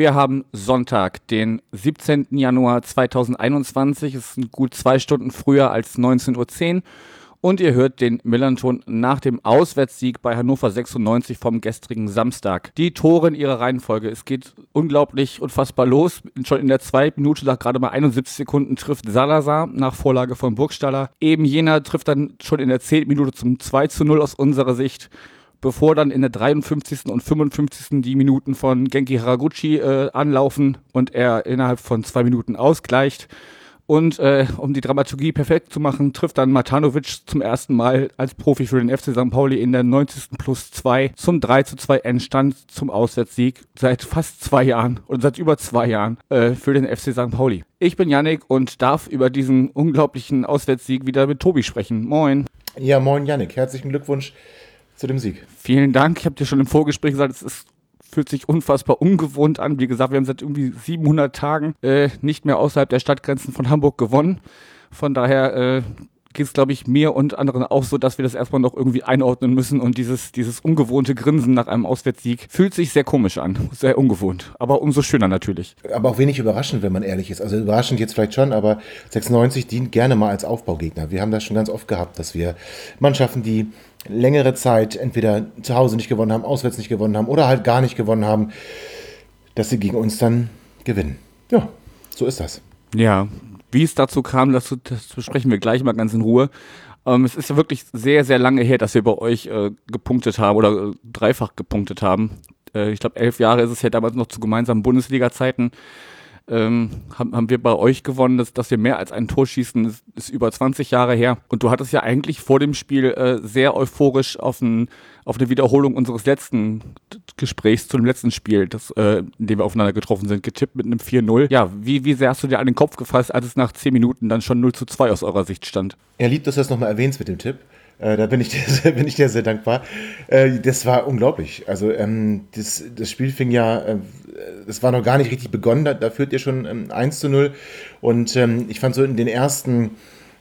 wir haben Sonntag, den 17. Januar 2021. Es sind gut zwei Stunden früher als 19.10 Uhr und ihr hört den Millanton nach dem Auswärtssieg bei Hannover 96 vom gestrigen Samstag. Die Tore in ihrer Reihenfolge. Es geht unglaublich unfassbar los. Schon in der zweiten Minute nach gerade mal 71 Sekunden trifft Salazar nach Vorlage von Burgstaller. Eben jener trifft dann schon in der 10. Minute zum 2 zu 0 aus unserer Sicht bevor dann in der 53. und 55. die Minuten von Genki Haraguchi äh, anlaufen und er innerhalb von zwei Minuten ausgleicht. Und äh, um die Dramaturgie perfekt zu machen, trifft dann Matanovic zum ersten Mal als Profi für den FC St. Pauli in der 90. plus 2 zum 3 zu 2 Endstand zum Auswärtssieg seit fast zwei Jahren oder seit über zwei Jahren äh, für den FC St. Pauli. Ich bin Yannick und darf über diesen unglaublichen Auswärtssieg wieder mit Tobi sprechen. Moin. Ja, moin Yannick. Herzlichen Glückwunsch zu dem Sieg. Vielen Dank. Ich habe dir schon im Vorgespräch gesagt, es ist fühlt sich unfassbar ungewohnt an. Wie gesagt, wir haben seit irgendwie 700 Tagen äh, nicht mehr außerhalb der Stadtgrenzen von Hamburg gewonnen. Von daher äh, geht es, glaube ich, mir und anderen auch so, dass wir das erstmal noch irgendwie einordnen müssen und dieses, dieses ungewohnte Grinsen nach einem Auswärtssieg fühlt sich sehr komisch an, sehr ungewohnt, aber umso schöner natürlich. Aber auch wenig überraschend, wenn man ehrlich ist. Also überraschend jetzt vielleicht schon, aber 96 dient gerne mal als Aufbaugegner. Wir haben das schon ganz oft gehabt, dass wir Mannschaften, die längere Zeit entweder zu Hause nicht gewonnen haben, auswärts nicht gewonnen haben oder halt gar nicht gewonnen haben, dass sie gegen uns dann gewinnen. Ja, so ist das. Ja, wie es dazu kam, das, das besprechen wir gleich mal ganz in Ruhe. Ähm, es ist ja wirklich sehr, sehr lange her, dass wir bei euch äh, gepunktet haben oder äh, dreifach gepunktet haben. Äh, ich glaube, elf Jahre ist es ja damals noch zu gemeinsamen Bundesliga-Zeiten ähm, haben, haben wir bei euch gewonnen, dass, dass wir mehr als ein Tor schießen, ist, ist über 20 Jahre her. Und du hattest ja eigentlich vor dem Spiel äh, sehr euphorisch auf, ein, auf eine Wiederholung unseres letzten Gesprächs zu dem letzten Spiel, das, äh, in dem wir aufeinander getroffen sind, getippt mit einem 4-0. Ja, wie, wie sehr hast du dir an den Kopf gefasst, als es nach 10 Minuten dann schon 0 zu 2 aus eurer Sicht stand? Er liebt, dass du das nochmal erwähnst mit dem Tipp. Äh, da bin ich, dir, bin ich dir sehr dankbar. Äh, das war unglaublich. Also ähm, das, das Spiel fing ja, äh, das war noch gar nicht richtig begonnen, da, da führt ihr schon ähm, 1 zu 0. Und ähm, ich fand so in den ersten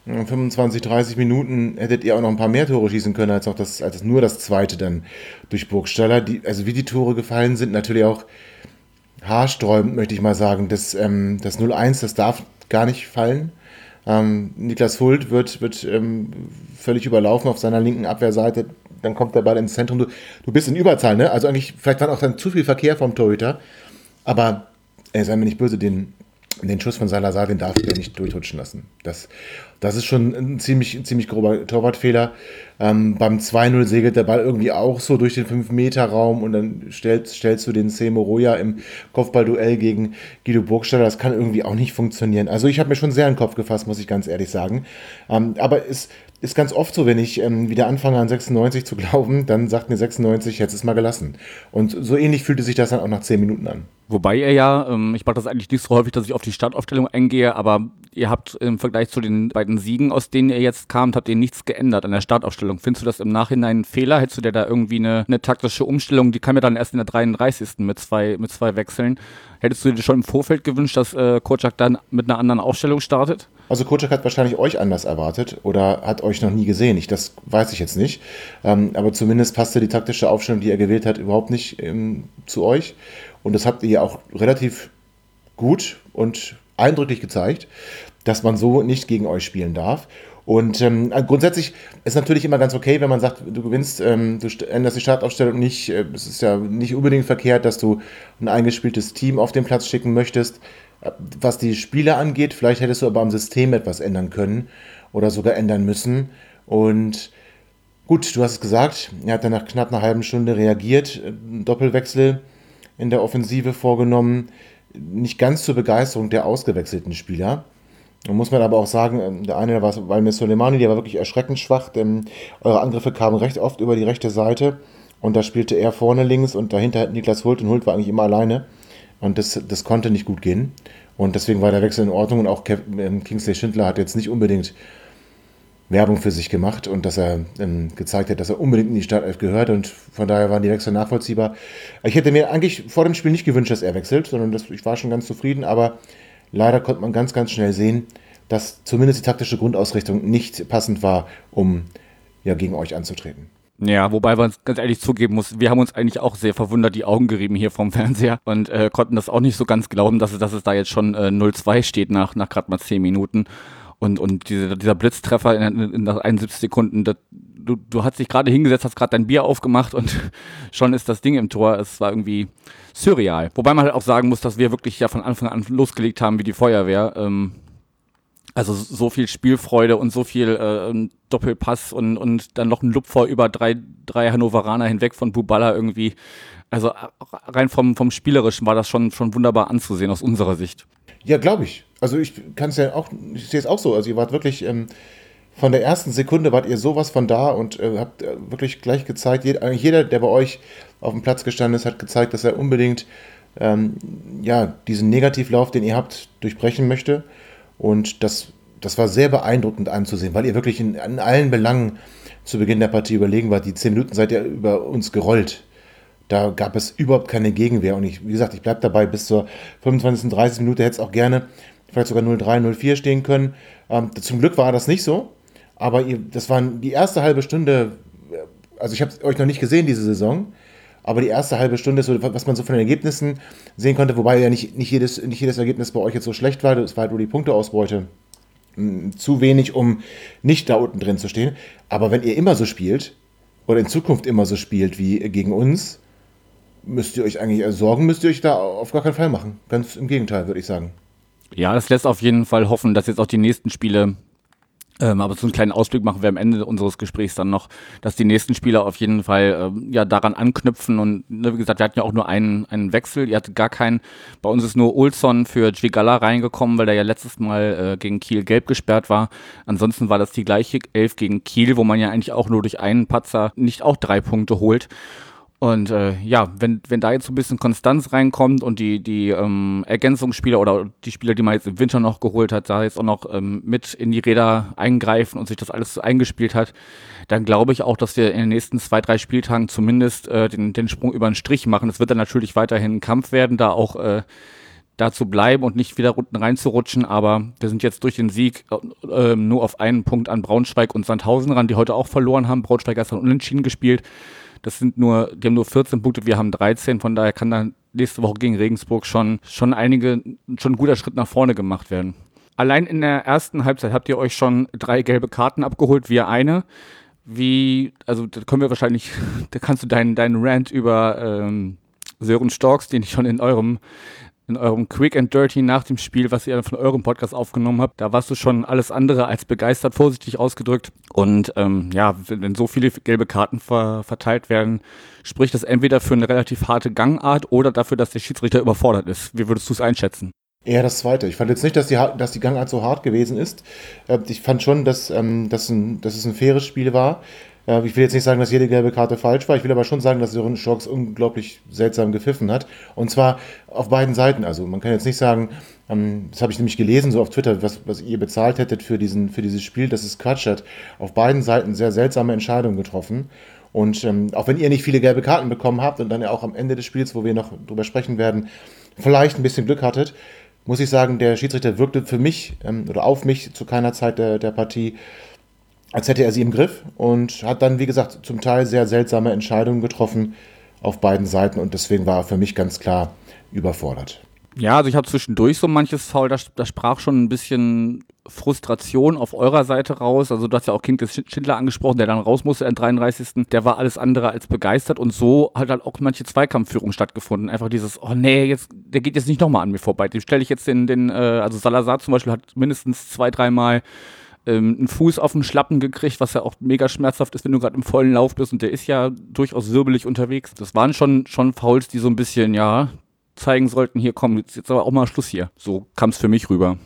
25, äh, 30 Minuten hättet ihr auch noch ein paar mehr Tore schießen können, als, auch das, als nur das zweite dann durch Burgstaller. Die, also wie die Tore gefallen sind, natürlich auch haarsträubend, möchte ich mal sagen. Das, ähm, das 0-1, das darf gar nicht fallen. Ähm, Niklas Hult wird, wird ähm, völlig überlaufen auf seiner linken Abwehrseite. Dann kommt der Ball ins Zentrum. Du, du bist in Überzahl, ne? Also eigentlich, vielleicht war auch dann zu viel Verkehr vom Torhüter. Aber, ey, sei mir nicht böse, den, den Schuss von Salazar, den darf er nicht durchrutschen lassen. Das, das ist schon ein ziemlich, ziemlich grober Torwartfehler. Ähm, beim 2-0 segelt der Ball irgendwie auch so durch den 5-Meter-Raum und dann stellst, stellst du den Semo Roya im Kopfballduell gegen Guido Burgstaller. Das kann irgendwie auch nicht funktionieren. Also ich habe mir schon sehr in den Kopf gefasst, muss ich ganz ehrlich sagen. Ähm, aber es ist ganz oft so, wenn ich ähm, wieder anfange an 96 zu glauben, dann sagt mir 96, jetzt ist mal gelassen. Und so ähnlich fühlte sich das dann auch nach 10 Minuten an. Wobei ihr ja, ähm, ich mache das eigentlich nicht so häufig, dass ich auf die Startaufstellung eingehe, aber ihr habt im Vergleich zu den beiden Siegen, aus denen ihr jetzt kamt, habt ihr nichts geändert an der Startaufstellung. Findest du das im Nachhinein ein Fehler? Hättest du dir da irgendwie eine, eine taktische Umstellung, die kam ja dann erst in der 33. mit zwei, mit zwei Wechseln. Hättest du dir schon im Vorfeld gewünscht, dass äh, Kocak dann mit einer anderen Aufstellung startet? Also Kocak hat wahrscheinlich euch anders erwartet oder hat euch noch nie gesehen. Ich, das weiß ich jetzt nicht. Ähm, aber zumindest passte die taktische Aufstellung, die er gewählt hat, überhaupt nicht ähm, zu euch. Und das habt ihr auch relativ gut und eindrücklich gezeigt, dass man so nicht gegen euch spielen darf. Und ähm, grundsätzlich ist natürlich immer ganz okay, wenn man sagt, du gewinnst, ähm, du änderst die Startaufstellung nicht. Äh, es ist ja nicht unbedingt verkehrt, dass du ein eingespieltes Team auf den Platz schicken möchtest. Was die Spieler angeht, vielleicht hättest du aber am System etwas ändern können oder sogar ändern müssen. Und gut, du hast es gesagt, er hat dann nach knapp einer halben Stunde reagiert, Doppelwechsel in der Offensive vorgenommen. Nicht ganz zur Begeisterung der ausgewechselten Spieler. Da muss man aber auch sagen, ähm, der eine war Valmir Soleimani, der war wirklich erschreckend schwach, denn eure Angriffe kamen recht oft über die rechte Seite und da spielte er vorne links und dahinter Niklas Hult und Hult war eigentlich immer alleine und das, das konnte nicht gut gehen und deswegen war der Wechsel in Ordnung und auch ähm, Kingsley Schindler hat jetzt nicht unbedingt Werbung für sich gemacht und dass er ähm, gezeigt hat, dass er unbedingt in die Startelf gehört und von daher waren die Wechsel nachvollziehbar. Ich hätte mir eigentlich vor dem Spiel nicht gewünscht, dass er wechselt, sondern das, ich war schon ganz zufrieden, aber leider konnte man ganz, ganz schnell sehen, dass zumindest die taktische Grundausrichtung nicht passend war, um ja gegen euch anzutreten. Ja, wobei man ganz ehrlich zugeben muss, wir haben uns eigentlich auch sehr verwundert die Augen gerieben hier vom Fernseher und äh, konnten das auch nicht so ganz glauben, dass es, dass es da jetzt schon äh, 0-2 steht nach, nach gerade mal 10 Minuten. Und, und diese, dieser Blitztreffer in, in, in 71 Sekunden, das, du, du hast dich gerade hingesetzt, hast gerade dein Bier aufgemacht und schon ist das Ding im Tor. Es war irgendwie surreal. Wobei man halt auch sagen muss, dass wir wirklich ja von Anfang an losgelegt haben wie die Feuerwehr. Ähm, also so viel Spielfreude und so viel äh, Doppelpass und, und dann noch ein Lupfer über drei, drei Hannoveraner hinweg von Bubala irgendwie. Also rein vom, vom Spielerischen war das schon, schon wunderbar anzusehen aus unserer Sicht. Ja, glaube ich. Also ich kann es ja auch, ich sehe es auch so. Also ihr wart wirklich ähm, von der ersten Sekunde wart ihr sowas von da und äh, habt äh, wirklich gleich gezeigt, jeder, jeder, der bei euch auf dem Platz gestanden ist, hat gezeigt, dass er unbedingt ähm, ja, diesen Negativlauf, den ihr habt, durchbrechen möchte. Und das, das war sehr beeindruckend anzusehen, weil ihr wirklich in, in allen Belangen zu Beginn der Partie überlegen wart. Die zehn Minuten seid ihr über uns gerollt. Da gab es überhaupt keine Gegenwehr. Und ich, wie gesagt, ich bleibe dabei, bis zur 25. 30. Minute hätte es auch gerne vielleicht sogar 0-3, 0-4 stehen können. Ähm, zum Glück war das nicht so. Aber ihr, das waren die erste halbe Stunde, äh, also ich habe euch noch nicht gesehen diese Saison, aber die erste halbe Stunde, so, was man so von den Ergebnissen sehen konnte, wobei ja nicht, nicht, jedes, nicht jedes Ergebnis bei euch jetzt so schlecht war, es war halt nur die Punkteausbeute hm, zu wenig, um nicht da unten drin zu stehen. Aber wenn ihr immer so spielt oder in Zukunft immer so spielt wie gegen uns, müsst ihr euch eigentlich Sorgen, müsst ihr euch da auf gar keinen Fall machen. Ganz im Gegenteil, würde ich sagen. Ja, das lässt auf jeden Fall hoffen, dass jetzt auch die nächsten Spiele ähm, aber so einen kleinen Ausblick machen wir am Ende unseres Gesprächs dann noch, dass die nächsten Spieler auf jeden Fall ähm, ja daran anknüpfen und ne, wie gesagt, wir hatten ja auch nur einen, einen Wechsel, ihr hattet gar keinen. Bei uns ist nur Olson für Gigala reingekommen, weil der ja letztes Mal äh, gegen Kiel gelb gesperrt war. Ansonsten war das die gleiche Elf gegen Kiel, wo man ja eigentlich auch nur durch einen Patzer nicht auch drei Punkte holt. Und äh, ja, wenn, wenn da jetzt so ein bisschen Konstanz reinkommt und die, die ähm, Ergänzungsspieler oder die Spieler, die man jetzt im Winter noch geholt hat, da jetzt auch noch ähm, mit in die Räder eingreifen und sich das alles eingespielt hat, dann glaube ich auch, dass wir in den nächsten zwei, drei Spieltagen zumindest äh, den, den Sprung über den Strich machen. Es wird dann natürlich weiterhin ein Kampf werden, da auch äh, da zu bleiben und nicht wieder unten reinzurutschen. Aber wir sind jetzt durch den Sieg äh, nur auf einen Punkt an Braunschweig und Sandhausen ran, die heute auch verloren haben. Braunschweig hat dann unentschieden gespielt. Das sind nur, die haben nur 14 Punkte, wir haben 13, von daher kann dann nächste Woche gegen Regensburg schon, schon einige, schon ein guter Schritt nach vorne gemacht werden. Allein in der ersten Halbzeit habt ihr euch schon drei gelbe Karten abgeholt, wir eine. Wie, also da können wir wahrscheinlich, da kannst du deinen, deinen Rant über ähm, Sören Storks, den ich schon in eurem in eurem Quick and Dirty nach dem Spiel, was ihr von eurem Podcast aufgenommen habt, da warst du schon alles andere als begeistert, vorsichtig ausgedrückt. Und ähm, ja, wenn, so viele gelbe Karten ver verteilt werden, spricht das entweder für eine relativ harte Gangart oder dafür, dass der Schiedsrichter überfordert ist. Wie würdest du es einschätzen? Eher das Zweite. Ich fand jetzt nicht, dass die, dass die Gangart so hart gewesen ist. Äh, ich fand schon, dass, ähm, dass, ein, dass es ein faires Spiel war. Äh, ich will jetzt nicht sagen, dass jede gelbe Karte falsch war. Ich will aber schon sagen, dass Sören Schocks unglaublich seltsam gepfiffen hat. Und zwar auf beiden Seiten. Also man kann jetzt nicht sagen, ähm, das habe ich nämlich gelesen, so auf Twitter, was, was ihr bezahlt hättet für, diesen, für dieses Spiel. Das ist Quatsch. Hat auf beiden Seiten sehr seltsame Entscheidungen getroffen. Und ähm, auch wenn ihr nicht viele gelbe Karten bekommen habt und dann ja auch am Ende des Spiels, wo wir noch drüber sprechen werden, vielleicht ein bisschen Glück hattet, muss ich sagen, der Schiedsrichter wirkte für mich ähm, oder auf mich zu keiner Zeit der, der Partie als hätte er sie im Griff und hat dann, wie gesagt, zum Teil sehr seltsame Entscheidungen getroffen auf beiden Seiten und deswegen war er für mich ganz klar überfordert. Ja, also ich habe zwischendurch so manches Foul, da, da sprach schon ein bisschen Frustration auf eurer Seite raus. Also du hast ja auch King des Schindler angesprochen, der dann raus musste am 33. Der war alles andere als begeistert und so hat halt auch manche Zweikampfführung stattgefunden. Einfach dieses, oh nee, jetzt, der geht jetzt nicht nochmal an mir vorbei. Dem stelle ich jetzt den, den, äh, also Salazar zum Beispiel hat mindestens zwei, dreimal ähm, einen Fuß auf den Schlappen gekriegt, was ja auch mega schmerzhaft ist, wenn du gerade im vollen Lauf bist und der ist ja durchaus wirbelig unterwegs. Das waren schon, schon Fouls, die so ein bisschen, ja, zeigen sollten, hier komm, jetzt, jetzt aber auch mal Schluss hier. So kam es für mich rüber.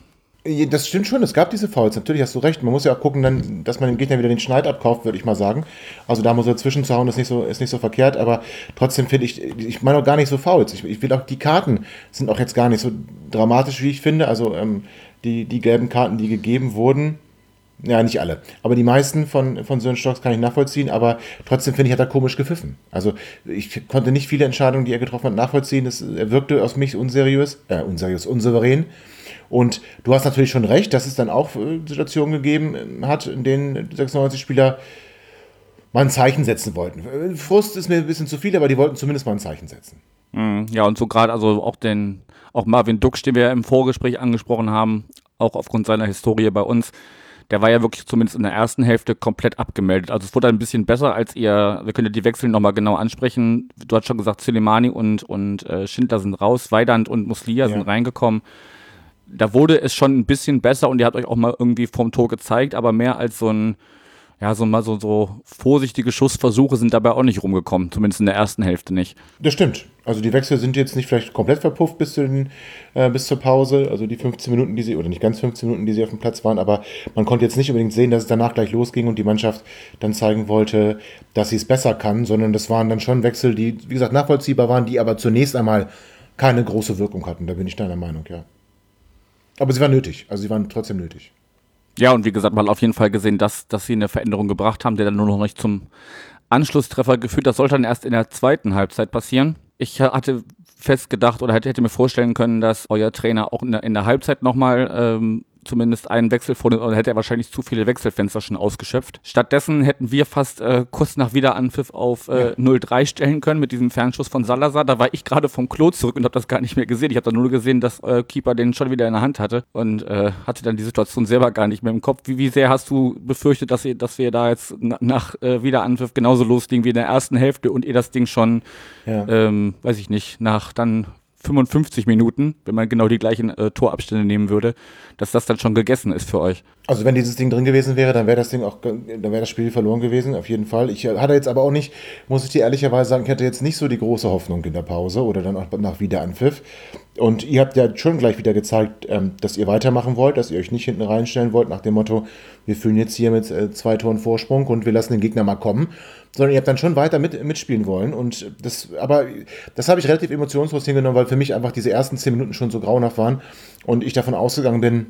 Das stimmt schon, es gab diese Fouls, natürlich hast du recht. Man muss ja auch gucken, dann, dass man dem Gegner wieder den Schneid abkauft, würde ich mal sagen. Also da muss er dazwischen zu hauen, ist nicht so, ist nicht so verkehrt, aber trotzdem finde ich, ich meine auch gar nicht so Fouls. Ich, ich will auch, die Karten sind auch jetzt gar nicht so dramatisch, wie ich finde. Also ähm, die, die gelben Karten, die gegeben wurden, Ja, nicht alle. Aber die meisten von, von Sören Stocks kann ich nachvollziehen, aber trotzdem finde ich, hat er komisch gepfiffen. Also ich konnte nicht viele Entscheidungen, die er getroffen hat, nachvollziehen. Das, er wirkte aus mich unseriös, äh, unseriös, unsouverän. Und du hast natürlich schon recht, dass es dann auch äh, Situationen gegeben hat, in denen 96 Spieler mal ein Zeichen setzen wollten. Frust ist mir ein bisschen zu viel, aber die wollten zumindest mal ein Zeichen setzen. Mhm. Ja, und so gerade also auch den, auch Marvin Dux, den wir im Vorgespräch angesprochen haben, auch aufgrund seiner Historie bei uns, der war ja wirklich zumindest in der ersten Hälfte komplett abgemeldet. Also es wurde ein bisschen besser, als ihr, wir können ja die Wechsel nochmal genau ansprechen. Du hast schon gesagt, Soleimani und, und äh, Schindler sind raus, Weidand und Muslia ja. sind reingekommen. Da wurde es schon ein bisschen besser und ihr habt euch auch mal irgendwie vom Tor gezeigt, aber mehr als so ein, ja, so mal so, so vorsichtige Schussversuche sind dabei auch nicht rumgekommen, zumindest in der ersten Hälfte nicht. Das stimmt. Also die Wechsel sind jetzt nicht vielleicht komplett verpufft bis, zu den, äh, bis zur Pause, also die 15 Minuten, die sie, oder nicht ganz 15 Minuten, die sie auf dem Platz waren, aber man konnte jetzt nicht unbedingt sehen, dass es danach gleich losging und die Mannschaft dann zeigen wollte, dass sie es besser kann, sondern das waren dann schon Wechsel, die, wie gesagt, nachvollziehbar waren, die aber zunächst einmal keine große Wirkung hatten. Da bin ich deiner Meinung, ja. Aber sie waren nötig, also sie waren trotzdem nötig. Ja, und wie gesagt, man hat auf jeden Fall gesehen, dass, dass sie eine Veränderung gebracht haben, der dann nur noch nicht zum Anschlusstreffer geführt. Das sollte dann erst in der zweiten Halbzeit passieren. Ich hatte fest gedacht oder hätte, hätte mir vorstellen können, dass euer Trainer auch in der, in der Halbzeit nochmal ähm, zumindest einen Wechsel vor, oder hätte er wahrscheinlich zu viele Wechselfenster schon ausgeschöpft. Stattdessen hätten wir fast äh, kurz nach Wiederanpfiff auf äh, ja. 0-3 stellen können mit diesem Fernschuss von Salazar. Da war ich gerade vom Klo zurück und habe das gar nicht mehr gesehen. Ich habe dann nur gesehen, dass äh, Keeper den schon wieder in der Hand hatte und äh, hatte dann die Situation selber gar nicht mehr im Kopf. Wie, wie sehr hast du befürchtet, dass, ihr, dass wir da jetzt nach äh, Wiederanpfiff genauso loslegen wie in der ersten Hälfte und ihr das Ding schon, ja. ähm, weiß ich nicht, nach dann 55 Minuten, wenn man genau die gleichen äh, Torabstände nehmen würde, dass das dann schon gegessen ist für euch. Also wenn dieses Ding drin gewesen wäre, dann wäre das Ding auch, dann wäre das Spiel verloren gewesen, auf jeden Fall. Ich hatte jetzt aber auch nicht, muss ich dir ehrlicherweise sagen, ich hatte jetzt nicht so die große Hoffnung in der Pause oder dann auch nach Wiederanpfiff. Und ihr habt ja schon gleich wieder gezeigt, ähm, dass ihr weitermachen wollt, dass ihr euch nicht hinten reinstellen wollt nach dem Motto, wir fühlen jetzt hier mit äh, zwei Toren Vorsprung und wir lassen den Gegner mal kommen, sondern ihr habt dann schon weiter mit, mitspielen wollen. Und das, aber das habe ich relativ emotionslos hingenommen, weil für mich einfach diese ersten zehn Minuten schon so grauenhaft waren und ich davon ausgegangen bin,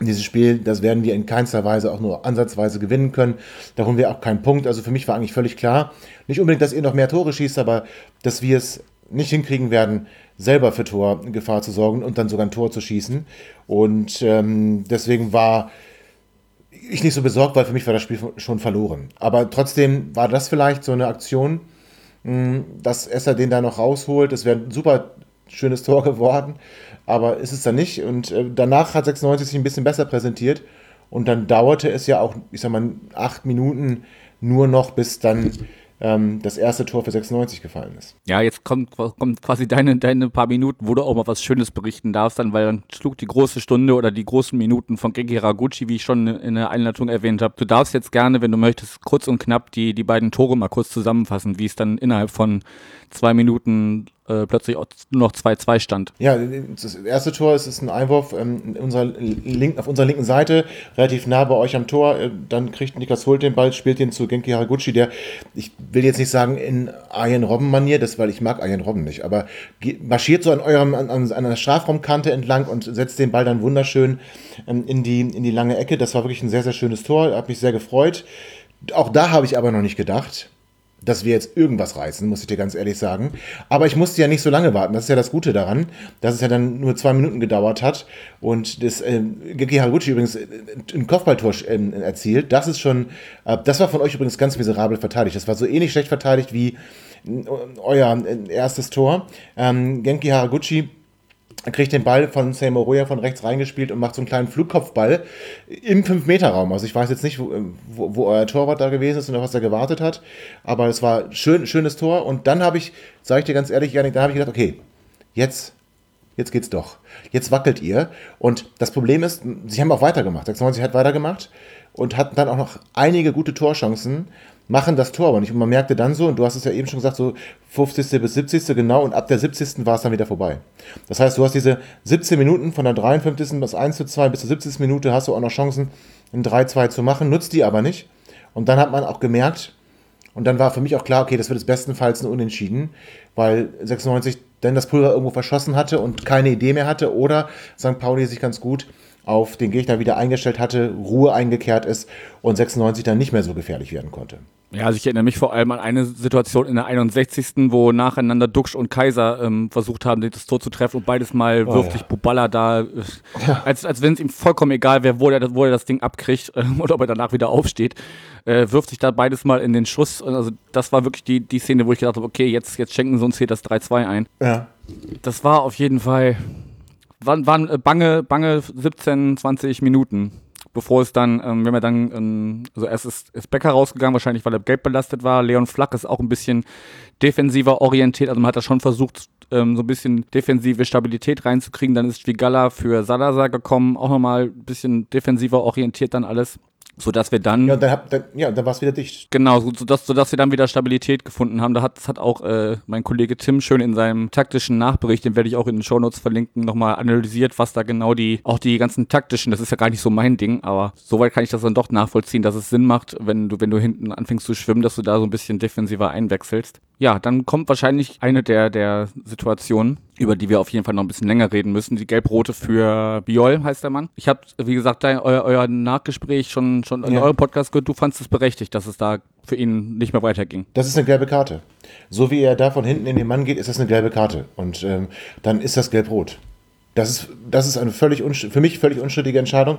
dieses Spiel, das werden wir in keinster Weise auch nur ansatzweise gewinnen können. Da holen wir auch keinen Punkt. Also für mich war eigentlich völlig klar, nicht unbedingt, dass ihr noch mehr Tore schießt, aber dass wir es nicht hinkriegen werden, selber für Torgefahr zu sorgen und dann sogar ein Tor zu schießen. Und ähm, deswegen war ich nicht so besorgt, weil für mich war das Spiel schon verloren. Aber trotzdem war das vielleicht so eine Aktion, hm, dass Esser den da noch rausholt. Es wäre ein super schönes Tor geworden, aber ist es dann nicht. Und äh, danach hat 96 sich ein bisschen besser präsentiert. Und dann dauerte es ja auch, ich sag mal, acht Minuten nur noch, bis dann ähm, das erste Tor für 96 gefallen ist. Ja, jetzt kommt, kommt quasi deine, deine paar Minuten, wo du auch mal was Schönes berichten darfst, dann, weil dann schlug die große Stunde oder die großen Minuten von Genki Haraguchi, wie ich schon in der Einleitung erwähnt habe. Du darfst jetzt gerne, wenn du möchtest, kurz und knapp die, die beiden Tore mal kurz zusammenfassen, wie es dann innerhalb von zwei Minuten äh, plötzlich nur noch 2-2 stand. Ja, das erste Tor ist, ist ein Einwurf ähm, unserer Link, auf unserer linken Seite, relativ nah bei euch am Tor. Äh, dann kriegt Niklas Hult den Ball, spielt den zu Genki Haraguchi, der, ich will jetzt nicht sagen in Arjen Robben-Manier, das, weil ich mag Arjen Robben nicht, aber marschiert so an eurem, an, an einer Strafraumkante entlang und setzt den Ball dann wunderschön ähm, in, die, in die lange Ecke. Das war wirklich ein sehr, sehr schönes Tor, hat mich sehr gefreut. Auch da habe ich aber noch nicht gedacht, dass wir jetzt irgendwas reißen, muss ich dir ganz ehrlich sagen. Aber ich musste ja nicht so lange warten. Das ist ja das Gute daran, dass es ja dann nur zwei Minuten gedauert hat und das äh, Geki Haraguchi übrigens äh, ein Kopfballtor äh, erzielt. Das ist schon, äh, das war von euch übrigens ganz miserabel verteidigt. Das war so ähnlich schlecht verteidigt wie äh, euer äh, erstes Tor. Ähm, Genki Haraguchi kriegt den Ball von Sam Roya von rechts reingespielt und macht so einen kleinen Flugkopfball im 5-Meter-Raum. Also ich weiß jetzt nicht, wo, wo, wo, euer Torwart da gewesen ist und auf was er gewartet hat, aber es war schön, schönes Tor. Und dann habe ich, sage ich dir ganz ehrlich, Janik, da habe ich gedacht, okay, jetzt, jetzt geht's doch. Jetzt wackelt ihr. Und das Problem ist, sie haben auch weitergemacht. 96 hat weitergemacht und hatten dann auch noch einige gute Torchancen machen das Tor aber nicht. Und man merkte dann so, und du hast es ja eben schon gesagt, so 50. bis 70. genau, und ab der 70. war es dann wieder vorbei. Das heißt, du hast diese 17 Minuten von der 53. bis 1 zu 2 bis zur 70. Minute hast du auch noch Chancen, ein 3-2 zu machen, nutzt die aber nicht. Und dann hat man auch gemerkt, und dann war für mich auch klar, okay, das wird es bestenfalls ein Unentschieden, weil 96 dann das Pulver irgendwo verschossen hatte und keine Idee mehr hatte oder St. Pauli sich ganz gut auf den Gegner wieder eingestellt hatte, Ruhe eingekehrt ist und 96 dann nicht mehr so gefährlich werden konnte. Ja, also ich erinnere mich vor allem an eine Situation in der 61. wo nacheinander Duxch und Kaiser ähm, versucht haben, das Tor zu treffen und beides Mal oh, wirft ja. sich Buballa da, äh, ja. als, als wenn es ihm vollkommen egal wäre, wo er, wo er das Ding abkriegt äh, oder ob er danach wieder aufsteht, äh, wirft sich da beides Mal in den Schuss. Also das war wirklich die, die Szene, wo ich gedacht habe, okay, jetzt, jetzt schenken sie uns hier das 3-2 ein. Ja. Das war auf jeden Fall, waren, waren äh, bange, bange 17, 20 Minuten bevor es dann, ähm, wir dann, ähm, also erst ist, ist Becker rausgegangen, wahrscheinlich weil er gelb belastet war. Leon Flack ist auch ein bisschen defensiver orientiert, also man hat da schon versucht, ähm, so ein bisschen defensive Stabilität reinzukriegen. Dann ist Schwigala für Salazar gekommen, auch nochmal ein bisschen defensiver orientiert dann alles sodass wir dann. Ja, dann, dann, ja, dann war es wieder dicht. Genau, sodass, sodass wir dann wieder Stabilität gefunden haben. Da hat, das hat auch äh, mein Kollege Tim schön in seinem taktischen Nachbericht, den werde ich auch in den Shownotes verlinken, nochmal analysiert, was da genau die, auch die ganzen taktischen, das ist ja gar nicht so mein Ding, aber soweit kann ich das dann doch nachvollziehen, dass es Sinn macht, wenn du, wenn du hinten anfängst zu schwimmen, dass du da so ein bisschen defensiver einwechselst. Ja, dann kommt wahrscheinlich eine der, der Situationen, über die wir auf jeden Fall noch ein bisschen länger reden müssen. Die Gelbrote für Biol heißt der Mann. Ich habe, wie gesagt, dein, euer, euer Nachgespräch schon, schon in eurem Podcast gehört. Du fandest es berechtigt, dass es da für ihn nicht mehr weiterging. Das ist eine gelbe Karte. So wie er da von hinten in den Mann geht, ist das eine gelbe Karte. Und ähm, dann ist das gelb-rot. Das ist, das ist eine völlig für mich völlig unstrittige Entscheidung,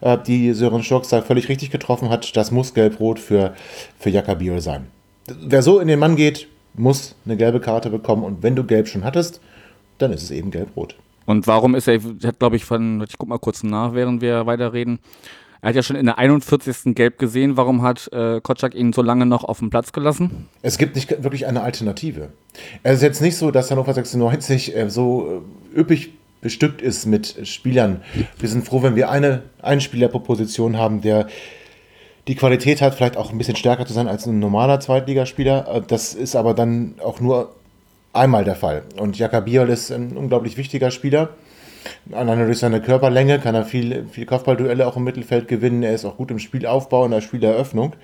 äh, die Sören Schurks da völlig richtig getroffen hat. Das muss gelb-rot für, für Jakabiol sein. Wer so in den Mann geht, muss eine gelbe Karte bekommen. Und wenn du gelb schon hattest, dann ist es eben gelb-rot. Und warum ist er, hat glaube ich von, ich guck mal kurz nach, während wir weiterreden. Er hat ja schon in der 41. Gelb gesehen. Warum hat äh, Kotschak ihn so lange noch auf dem Platz gelassen? Es gibt nicht wirklich eine Alternative. Es ist jetzt nicht so, dass Hannover 96 äh, so äh, üppig bestückt ist mit Spielern. Wir sind froh, wenn wir eine, einen Spieler pro Position haben, der die Qualität hat, vielleicht auch ein bisschen stärker zu sein als ein normaler Zweitligaspieler. Äh, das ist aber dann auch nur einmal der Fall. Und Jakabiol ist ein unglaublich wichtiger Spieler. Alleine durch seine Körperlänge kann er viel, viel Kopfballduelle auch im Mittelfeld gewinnen. Er ist auch gut im Spielaufbau, in der Spieleröffnung.